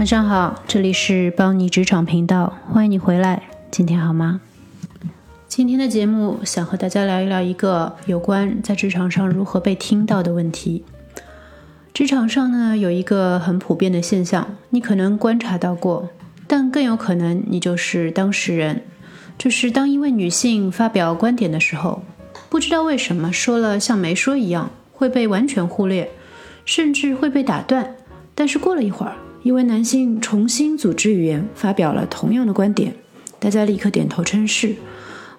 晚上好，这里是邦尼职场频道，欢迎你回来。今天好吗？今天的节目想和大家聊一聊一个有关在职场上如何被听到的问题。职场上呢，有一个很普遍的现象，你可能观察到过，但更有可能你就是当事人。就是当一位女性发表观点的时候，不知道为什么说了像没说一样，会被完全忽略，甚至会被打断。但是过了一会儿，一位男性重新组织语言，发表了同样的观点，大家立刻点头称是，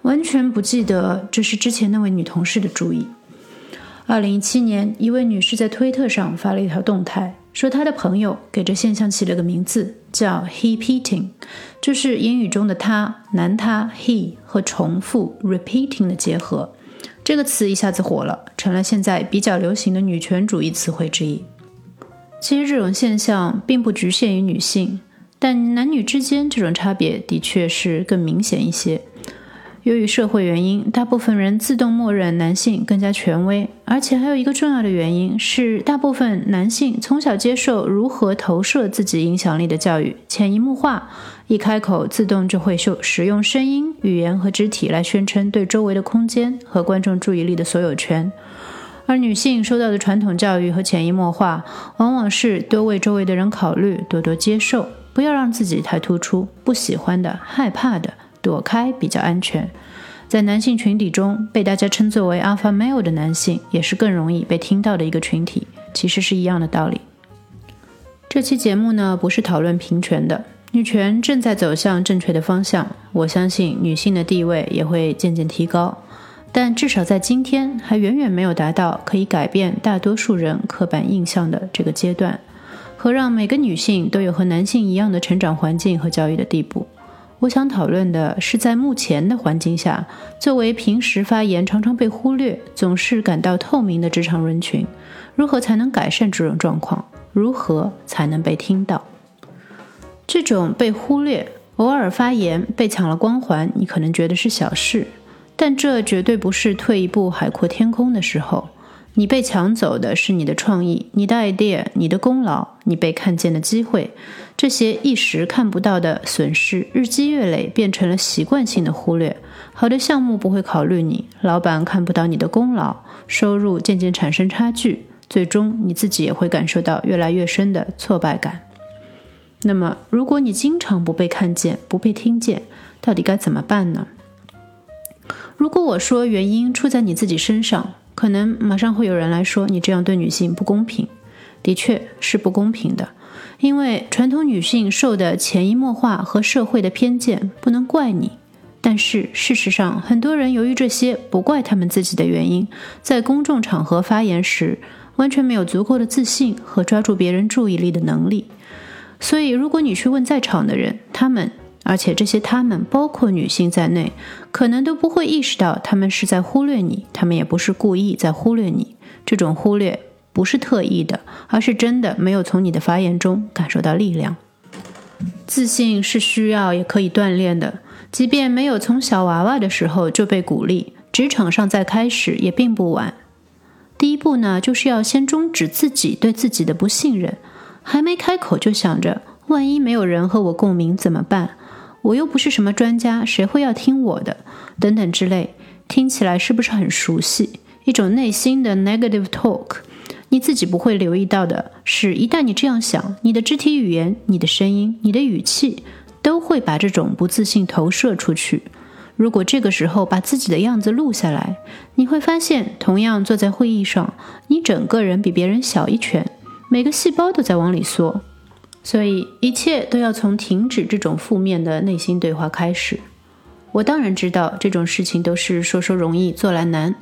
完全不记得这是之前那位女同事的主意。二零一七年，一位女士在推特上发了一条动态，说她的朋友给这现象起了个名字，叫 “he-peating”，就是英语中的他、男他 （he） 和重复 （repeating） 的结合。这个词一下子火了，成了现在比较流行的女权主义词汇之一。其实这种现象并不局限于女性，但男女之间这种差别的确是更明显一些。由于社会原因，大部分人自动默认男性更加权威，而且还有一个重要的原因是，大部分男性从小接受如何投射自己影响力的教育，潜移默化，一开口自动就会使用声音、语言和肢体来宣称对周围的空间和观众注意力的所有权。而女性受到的传统教育和潜移默化，往往是多为周围的人考虑，多多接受，不要让自己太突出，不喜欢的、害怕的，躲开比较安全。在男性群体中，被大家称作为 alpha male 的男性，也是更容易被听到的一个群体。其实是一样的道理。这期节目呢，不是讨论平权的，女权正在走向正确的方向，我相信女性的地位也会渐渐提高。但至少在今天，还远远没有达到可以改变大多数人刻板印象的这个阶段，和让每个女性都有和男性一样的成长环境和教育的地步。我想讨论的是，在目前的环境下，作为平时发言常常被忽略、总是感到透明的职场人群，如何才能改善这种状况？如何才能被听到？这种被忽略、偶尔发言被抢了光环，你可能觉得是小事。但这绝对不是退一步海阔天空的时候。你被抢走的是你的创意、你的 idea、你的功劳、你被看见的机会。这些一时看不到的损失，日积月累变成了习惯性的忽略。好的项目不会考虑你，老板看不到你的功劳，收入渐渐产生差距，最终你自己也会感受到越来越深的挫败感。那么，如果你经常不被看见、不被听见，到底该怎么办呢？如果我说原因出在你自己身上，可能马上会有人来说你这样对女性不公平。的确是不公平的，因为传统女性受的潜移默化和社会的偏见不能怪你。但是事实上，很多人由于这些不怪他们自己的原因，在公众场合发言时完全没有足够的自信和抓住别人注意力的能力。所以，如果你去问在场的人，他们。而且这些他们，包括女性在内，可能都不会意识到他们是在忽略你，他们也不是故意在忽略你。这种忽略不是特意的，而是真的没有从你的发言中感受到力量。自信是需要也可以锻炼的，即便没有从小娃娃的时候就被鼓励，职场上再开始也并不晚。第一步呢，就是要先终止自己对自己的不信任，还没开口就想着万一没有人和我共鸣怎么办？我又不是什么专家，谁会要听我的？等等之类，听起来是不是很熟悉？一种内心的 negative talk。你自己不会留意到的是，一旦你这样想，你的肢体语言、你的声音、你的语气，都会把这种不自信投射出去。如果这个时候把自己的样子录下来，你会发现，同样坐在会议上，你整个人比别人小一圈，每个细胞都在往里缩。所以，一切都要从停止这种负面的内心对话开始。我当然知道这种事情都是说说容易做来难，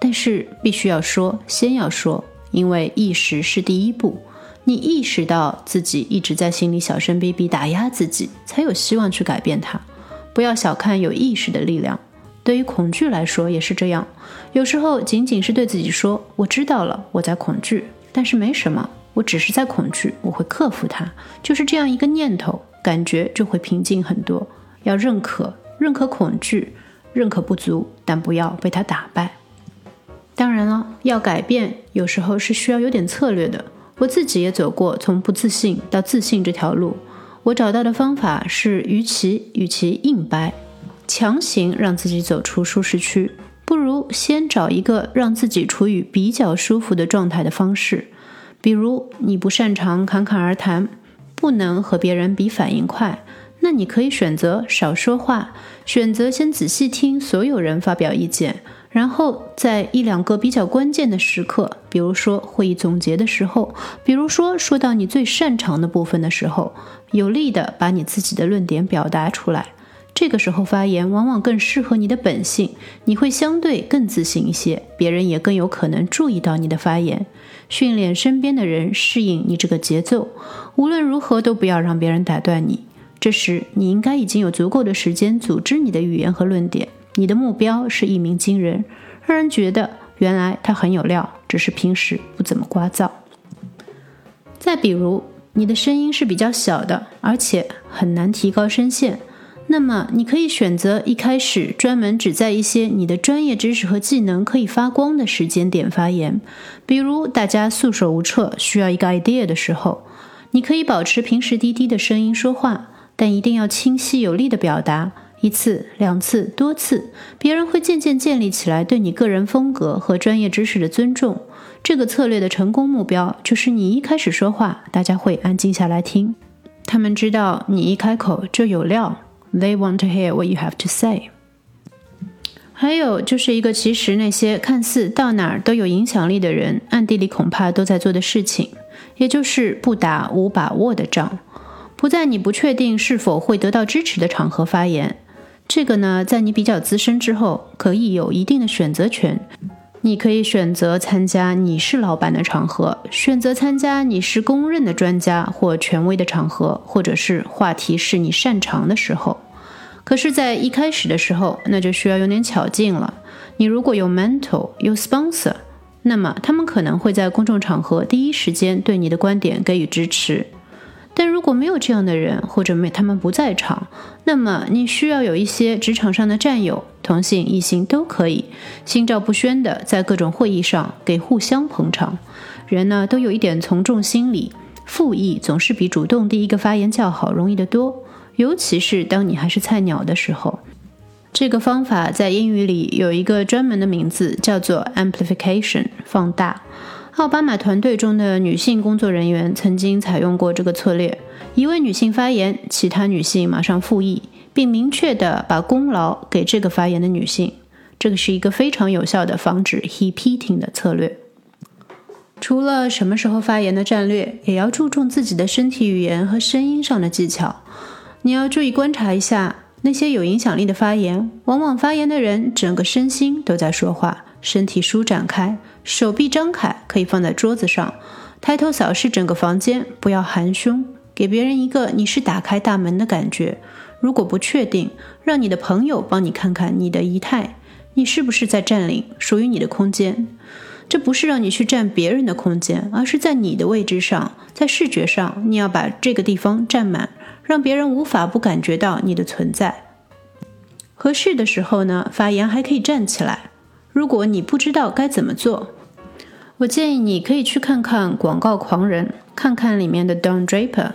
但是必须要说，先要说，因为意识是第一步。你意识到自己一直在心里小声逼逼打压自己，才有希望去改变它。不要小看有意识的力量。对于恐惧来说也是这样，有时候仅仅是对自己说：“我知道了，我在恐惧，但是没什么。”我只是在恐惧，我会克服它，就是这样一个念头，感觉就会平静很多。要认可，认可恐惧，认可不足，但不要被它打败。当然了，要改变，有时候是需要有点策略的。我自己也走过从不自信到自信这条路。我找到的方法是，与其与其硬掰，强行让自己走出舒适区，不如先找一个让自己处于比较舒服的状态的方式。比如，你不擅长侃侃而谈，不能和别人比反应快。那你可以选择少说话，选择先仔细听所有人发表意见，然后在一两个比较关键的时刻，比如说会议总结的时候，比如说说到你最擅长的部分的时候，有力的把你自己的论点表达出来。这个时候发言往往更适合你的本性，你会相对更自信一些，别人也更有可能注意到你的发言。训练身边的人适应你这个节奏，无论如何都不要让别人打断你。这时，你应该已经有足够的时间组织你的语言和论点。你的目标是一鸣惊人，让人觉得原来他很有料，只是平时不怎么聒噪。再比如，你的声音是比较小的，而且很难提高声线，那么你可以选择一开始专门只在一些你的专业知识和技能可以发光的时间点发言，比如大家束手无策需要一个 idea 的时候，你可以保持平时低低的声音说话。但一定要清晰有力的表达，一次、两次、多次，别人会渐渐建立起来对你个人风格和专业知识的尊重。这个策略的成功目标就是你一开始说话，大家会安静下来听，他们知道你一开口就有料。They want to hear what you have to say。还有就是一个其实那些看似到哪儿都有影响力的人，暗地里恐怕都在做的事情，也就是不打无把握的仗。不在你不确定是否会得到支持的场合发言，这个呢，在你比较资深之后，可以有一定的选择权。你可以选择参加你是老板的场合，选择参加你是公认的专家或权威的场合，或者是话题是你擅长的时候。可是，在一开始的时候，那就需要有点巧劲了。你如果有 mentor 有 sponsor，那么他们可能会在公众场合第一时间对你的观点给予支持。但如果没有这样的人，或者没他们不在场，那么你需要有一些职场上的战友，同性异性都可以，心照不宣的在各种会议上给互相捧场。人呢都有一点从众心理，复议总是比主动第一个发言较好容易得多，尤其是当你还是菜鸟的时候。这个方法在英语里有一个专门的名字，叫做 amplification，放大。奥巴马团队中的女性工作人员曾经采用过这个策略：一位女性发言，其他女性马上复议，并明确地把功劳给这个发言的女性。这个是一个非常有效的防止 heating 的策略。除了什么时候发言的战略，也要注重自己的身体语言和声音上的技巧。你要注意观察一下那些有影响力的发言，往往发言的人整个身心都在说话，身体舒展开。手臂张开，可以放在桌子上，抬头扫视整个房间，不要含胸，给别人一个你是打开大门的感觉。如果不确定，让你的朋友帮你看看你的仪态，你是不是在占领属于你的空间？这不是让你去占别人的空间，而是在你的位置上，在视觉上，你要把这个地方占满，让别人无法不感觉到你的存在。合适的时候呢，发言还可以站起来。如果你不知道该怎么做，我建议你可以去看看《广告狂人》，看看里面的 Don Draper，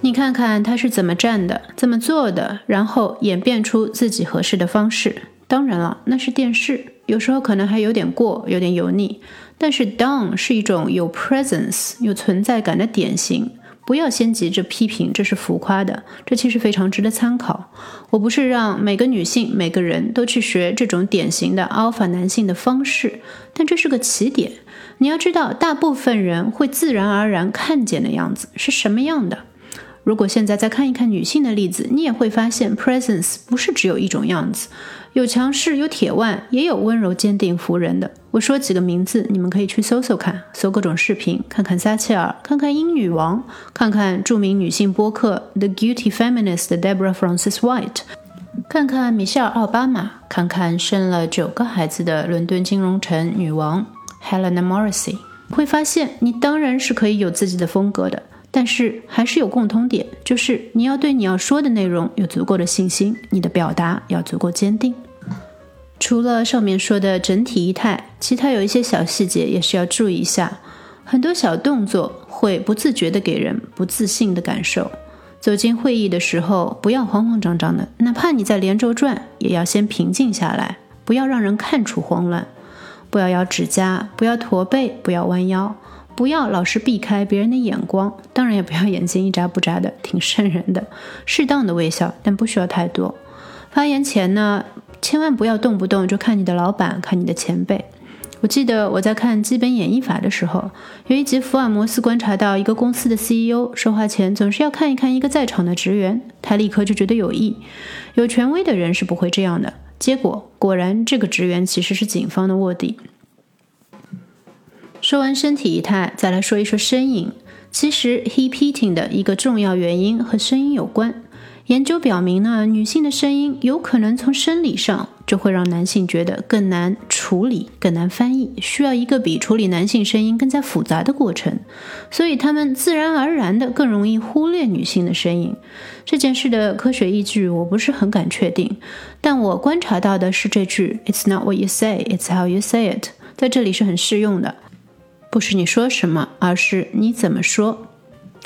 你看看他是怎么站的，怎么做的，然后演变出自己合适的方式。当然了，那是电视，有时候可能还有点过，有点油腻。但是 Don 是一种有 presence、有存在感的典型。不要先急着批评，这是浮夸的。这其实非常值得参考。我不是让每个女性、每个人都去学这种典型的 alpha 男性的方式，但这是个起点。你要知道，大部分人会自然而然看见的样子是什么样的。如果现在再看一看女性的例子，你也会发现，presence 不是只有一种样子，有强势，有铁腕，也有温柔坚定服人的。我说几个名字，你们可以去搜搜看，搜各种视频，看看撒切尔，看看英女王，看看著名女性播客 The Guilty Feminist Deborah Francis White，看看米歇尔奥巴马，看看生了九个孩子的伦敦金融城女王 Helena Morrissey，会发现你当然是可以有自己的风格的。但是还是有共通点，就是你要对你要说的内容有足够的信心，你的表达要足够坚定。除了上面说的整体仪态，其他有一些小细节也是要注意一下。很多小动作会不自觉地给人不自信的感受。走进会议的时候，不要慌慌张张的，哪怕你在连轴转，也要先平静下来，不要让人看出慌乱。不要咬指甲，不要驼背，不要弯腰，不要老是避开别人的眼光。当然，也不要眼睛一眨不眨的，挺瘆人的。适当的微笑，但不需要太多。发言前呢，千万不要动不动就看你的老板，看你的前辈。我记得我在看《基本演绎法》的时候，有一集福尔摩斯观察到一个公司的 CEO 说话前总是要看一看一个在场的职员，他立刻就觉得有异。有权威的人是不会这样的。结果果然，这个职员其实是警方的卧底。说完身体仪态，再来说一说声音。其实 heat eating 的一个重要原因和声音有关。研究表明呢，女性的声音有可能从生理上就会让男性觉得更难处理、更难翻译，需要一个比处理男性声音更加复杂的过程，所以他们自然而然的更容易忽略女性的声音。这件事的科学依据我不是很敢确定，但我观察到的是这句 "It's not what you say, it's how you say it" 在这里是很适用的，不是你说什么，而是你怎么说。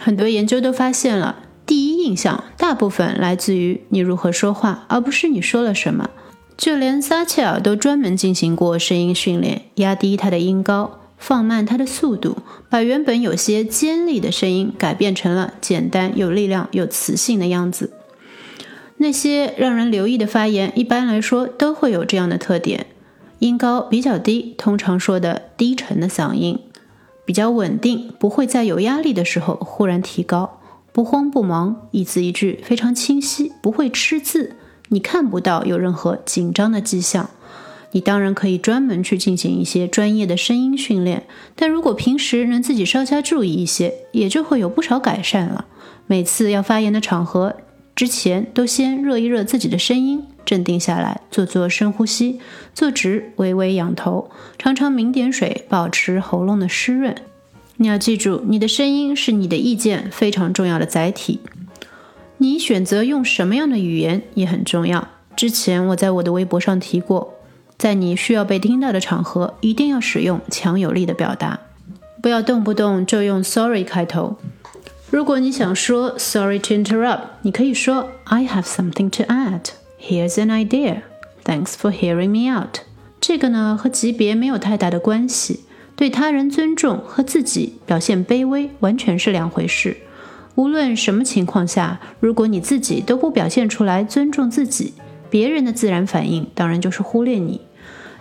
很多研究都发现了。第一印象大部分来自于你如何说话，而不是你说了什么。就连撒切尔都专门进行过声音训练，压低他的音高，放慢他的速度，把原本有些尖利的声音改变成了简单、有力量、有磁性的样子。那些让人留意的发言，一般来说都会有这样的特点：音高比较低，通常说的低沉的嗓音，比较稳定，不会在有压力的时候忽然提高。不慌不忙，一字一句非常清晰，不会吃字，你看不到有任何紧张的迹象。你当然可以专门去进行一些专业的声音训练，但如果平时能自己稍加注意一些，也就会有不少改善了。每次要发言的场合之前，都先热一热自己的声音，镇定下来，做做深呼吸，坐直，微微仰头，常常抿点水，保持喉咙的湿润。你要记住，你的声音是你的意见非常重要的载体。你选择用什么样的语言也很重要。之前我在我的微博上提过，在你需要被听到的场合，一定要使用强有力的表达，不要动不动就用 sorry 开头。如果你想说 sorry to interrupt，你可以说 I have something to add. Here's an idea. Thanks for hearing me out. 这个呢和级别没有太大的关系。对他人尊重和自己表现卑微完全是两回事。无论什么情况下，如果你自己都不表现出来尊重自己，别人的自然反应当然就是忽略你。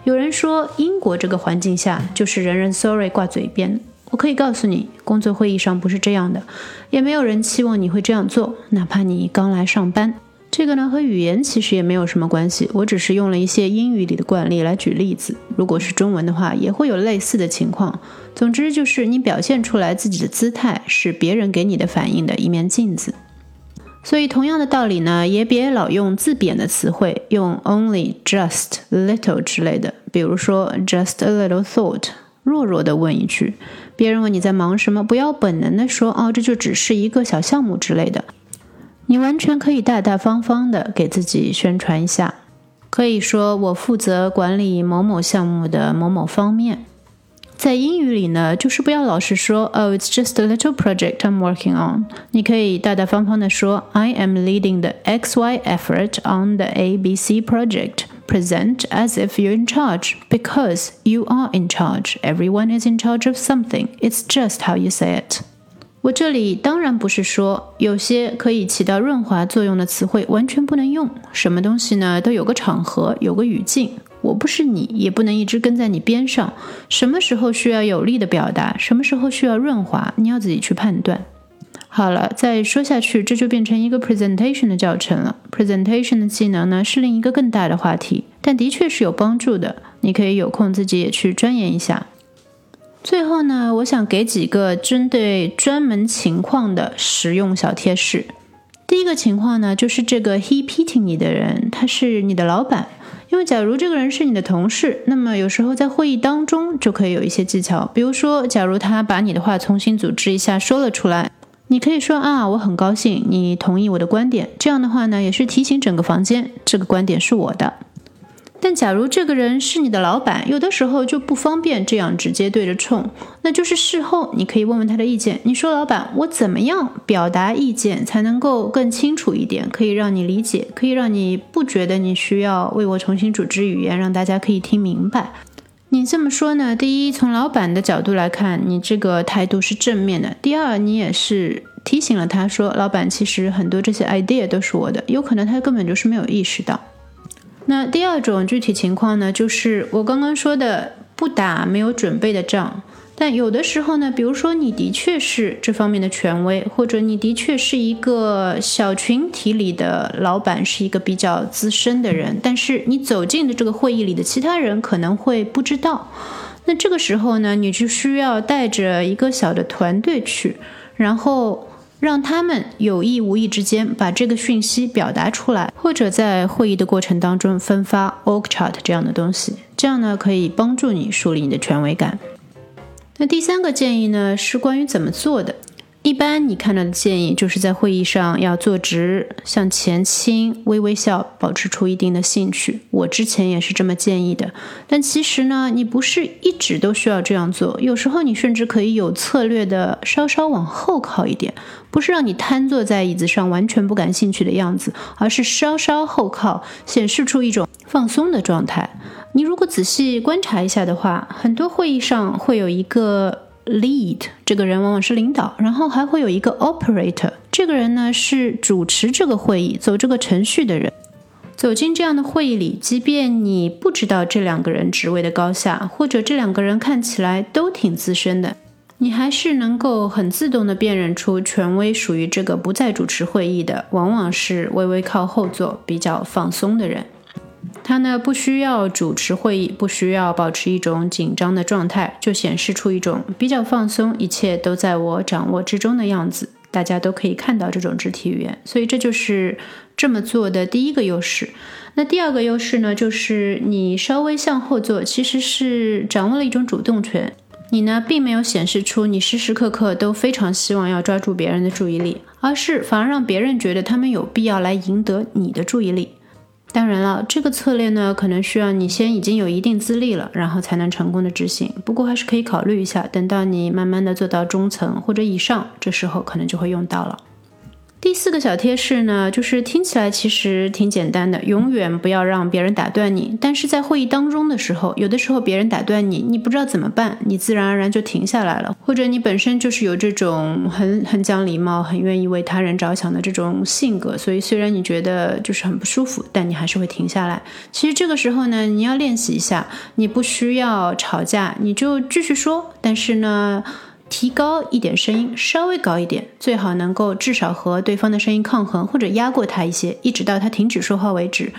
有人说，英国这个环境下就是人人 sorry 挂嘴边。我可以告诉你，工作会议上不是这样的，也没有人期望你会这样做，哪怕你刚来上班。这个呢和语言其实也没有什么关系，我只是用了一些英语里的惯例来举例子。如果是中文的话，也会有类似的情况。总之就是你表现出来自己的姿态，是别人给你的反应的一面镜子。所以同样的道理呢，也别老用自贬的词汇，用 only、just、little 之类的。比如说 just a little thought，弱弱的问一句，别人问你在忙什么，不要本能的说哦，这就只是一个小项目之类的。你完全可以大大方方的给自己宣传一下，可以说我负责管理某某项目的某某方面。在英语里呢，就是不要老是说 “Oh, it's just a little project I'm working on”。你可以大大方方的说 “I am leading the X Y effort on the A B C project”。Present as if you're in charge because you are in charge. Everyone is in charge of something. It's just how you say it. 我这里当然不是说有些可以起到润滑作用的词汇完全不能用，什么东西呢都有个场合，有个语境。我不是你，也不能一直跟在你边上。什么时候需要有力的表达，什么时候需要润滑，你要自己去判断。好了，再说下去，这就变成一个 presentation 的教程了。presentation 的技能呢是另一个更大的话题，但的确是有帮助的。你可以有空自己也去钻研一下。最后呢，我想给几个针对专门情况的实用小贴士。第一个情况呢，就是这个 he pitting 你的人，他是你的老板。因为假如这个人是你的同事，那么有时候在会议当中就可以有一些技巧。比如说，假如他把你的话重新组织一下说了出来，你可以说啊，我很高兴你同意我的观点。这样的话呢，也是提醒整个房间这个观点是我的。但假如这个人是你的老板，有的时候就不方便这样直接对着冲，那就是事后你可以问问他的意见。你说老板，我怎么样表达意见才能够更清楚一点，可以让你理解，可以让你不觉得你需要为我重新组织语言，让大家可以听明白。你这么说呢？第一，从老板的角度来看，你这个态度是正面的；第二，你也是提醒了他说，老板其实很多这些 idea 都是我的，有可能他根本就是没有意识到。那第二种具体情况呢，就是我刚刚说的不打没有准备的仗。但有的时候呢，比如说你的确是这方面的权威，或者你的确是一个小群体里的老板，是一个比较资深的人，但是你走进的这个会议里的其他人可能会不知道。那这个时候呢，你就需要带着一个小的团队去，然后。让他们有意无意之间把这个讯息表达出来，或者在会议的过程当中分发 org chart 这样的东西，这样呢可以帮助你树立你的权威感。那第三个建议呢是关于怎么做的。一般你看到的建议就是在会议上要坐直，向前倾，微微笑，保持出一定的兴趣。我之前也是这么建议的。但其实呢，你不是一直都需要这样做，有时候你甚至可以有策略的稍稍往后靠一点，不是让你瘫坐在椅子上完全不感兴趣的样子，而是稍稍后靠，显示出一种放松的状态。你如果仔细观察一下的话，很多会议上会有一个。Lead 这个人往往是领导，然后还会有一个 Operator，这个人呢是主持这个会议、走这个程序的人。走进这样的会议里，即便你不知道这两个人职位的高下，或者这两个人看起来都挺资深的，你还是能够很自动的辨认出权威属于这个不再主持会议的，往往是微微靠后座、比较放松的人。他呢不需要主持会议，不需要保持一种紧张的状态，就显示出一种比较放松，一切都在我掌握之中的样子。大家都可以看到这种肢体语言，所以这就是这么做的第一个优势。那第二个优势呢，就是你稍微向后坐，其实是掌握了一种主动权。你呢并没有显示出你时时刻刻都非常希望要抓住别人的注意力，而是反而让别人觉得他们有必要来赢得你的注意力。当然了，这个策略呢，可能需要你先已经有一定资历了，然后才能成功的执行。不过还是可以考虑一下，等到你慢慢的做到中层或者以上，这时候可能就会用到了。第四个小贴士呢，就是听起来其实挺简单的，永远不要让别人打断你。但是在会议当中的时候，有的时候别人打断你，你不知道怎么办，你自然而然就停下来了。或者你本身就是有这种很很讲礼貌、很愿意为他人着想的这种性格，所以虽然你觉得就是很不舒服，但你还是会停下来。其实这个时候呢，你要练习一下，你不需要吵架，你就继续说。但是呢。提高一点声音，稍微高一点，最好能够至少和对方的声音抗衡，或者压过他一些，一直到他停止说话为止。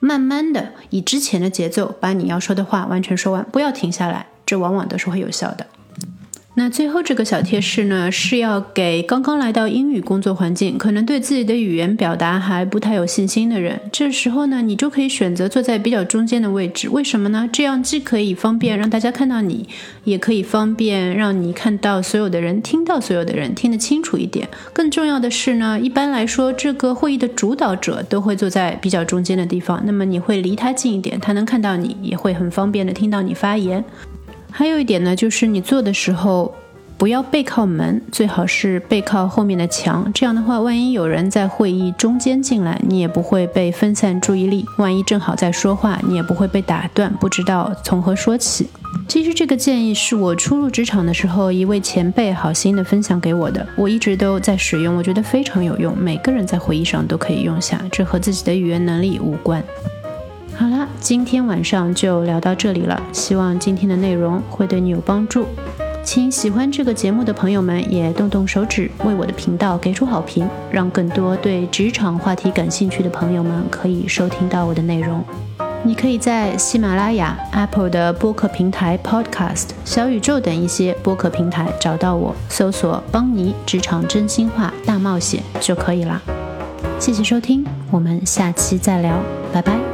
慢慢的以之前的节奏把你要说的话完全说完，不要停下来，这往往都是会有效的。那最后这个小贴士呢，是要给刚刚来到英语工作环境，可能对自己的语言表达还不太有信心的人。这时候呢，你就可以选择坐在比较中间的位置。为什么呢？这样既可以方便让大家看到你，也可以方便让你看到所有的人，听到所有的人，听得清楚一点。更重要的是呢，一般来说，这个会议的主导者都会坐在比较中间的地方，那么你会离他近一点，他能看到你，也会很方便的听到你发言。还有一点呢，就是你做的时候不要背靠门，最好是背靠后面的墙。这样的话，万一有人在会议中间进来，你也不会被分散注意力；万一正好在说话，你也不会被打断，不知道从何说起。其实这个建议是我初入职场的时候，一位前辈好心的分享给我的，我一直都在使用，我觉得非常有用。每个人在会议上都可以用下，这和自己的语言能力无关。好啦，今天晚上就聊到这里了。希望今天的内容会对你有帮助。请喜欢这个节目的朋友们也动动手指，为我的频道给出好评，让更多对职场话题感兴趣的朋友们可以收听到我的内容。你可以在喜马拉雅、Apple 的播客平台 Podcast、小宇宙等一些播客平台找到我，搜索“邦尼职场真心话大冒险”就可以啦。谢谢收听，我们下期再聊，拜拜。